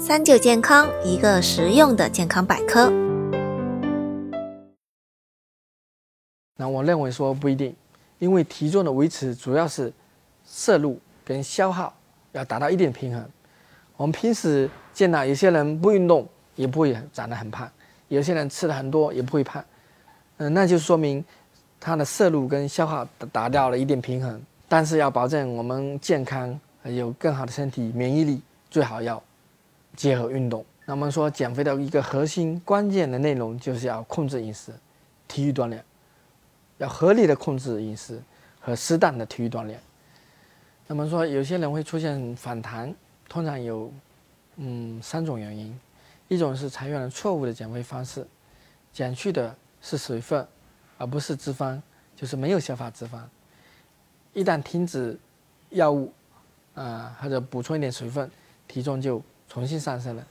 三九健康，一个实用的健康百科。那我认为说不一定，因为体重的维持主要是摄入跟消耗要达到一定平衡。我们平时见到有些人不运动也不会长得很胖，有些人吃的很多也不会胖，嗯，那就说明他的摄入跟消耗达到了一定平衡。但是要保证我们健康，有更好的身体免疫力，最好要结合运动。那么说减肥的一个核心关键的内容就是要控制饮食，体育锻炼，要合理的控制饮食和适当的体育锻炼。那么说有些人会出现反弹，通常有嗯三种原因，一种是采用了错误的减肥方式，减去的是水分，而不是脂肪，就是没有消化脂肪。一旦停止药物，啊或者补充一点水分，体重就重新上升了。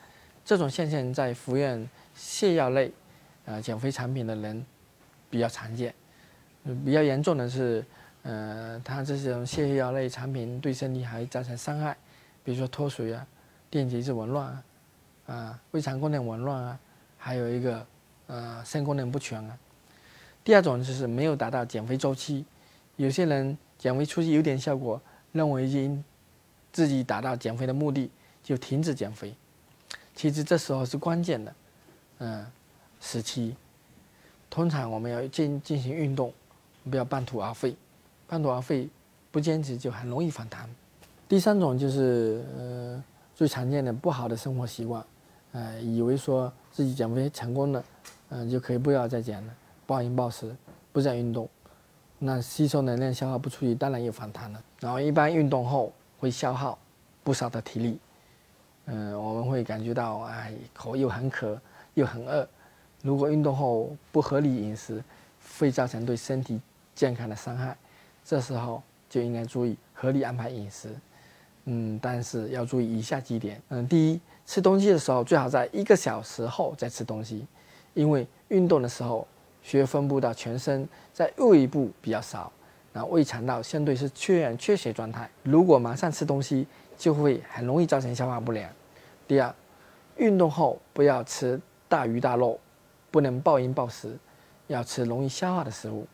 这种现象在服用泻药类啊减肥产品的人比较常见。比较严重的是，呃，它这种泻药类产品对身体还造成伤害，比如说脱水啊、电解质紊乱啊、啊胃肠功能紊乱啊，还有一个呃肾功能不全啊。第二种就是没有达到减肥周期，有些人。减肥初期有点效果，认为已经自己达到减肥的目的，就停止减肥。其实这时候是关键的，嗯，时期。通常我们要进进行运动，不要半途而废。半途而废，不坚持就很容易反弹。第三种就是呃最常见的不好的生活习惯，呃，以为说自己减肥成功了，嗯，就可以不要再减了，暴饮暴食，不再运动。那吸收能量消耗不出去，当然又反弹了。然后一般运动后会消耗不少的体力，嗯，我们会感觉到哎，口又很渴又很饿。如果运动后不合理饮食，会造成对身体健康的伤害。这时候就应该注意合理安排饮食，嗯，但是要注意以下几点。嗯，第一，吃东西的时候最好在一个小时后再吃东西，因为运动的时候。血液分布到全身，在胃部比较少，然后胃肠道相对是缺氧缺血状态。如果马上吃东西，就会很容易造成消化不良。第二，运动后不要吃大鱼大肉，不能暴饮暴食，要吃容易消化的食物。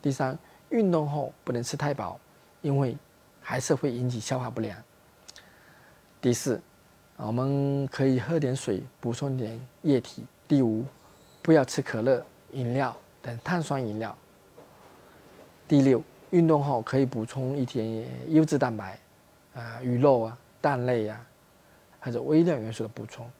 第三，运动后不能吃太饱，因为还是会引起消化不良。第四，我们可以喝点水，补充点液体。第五，不要吃可乐。饮料等碳酸饮料。第六，运动后可以补充一点优质蛋白，啊，鱼肉啊、蛋类呀，还有微量元素的补充。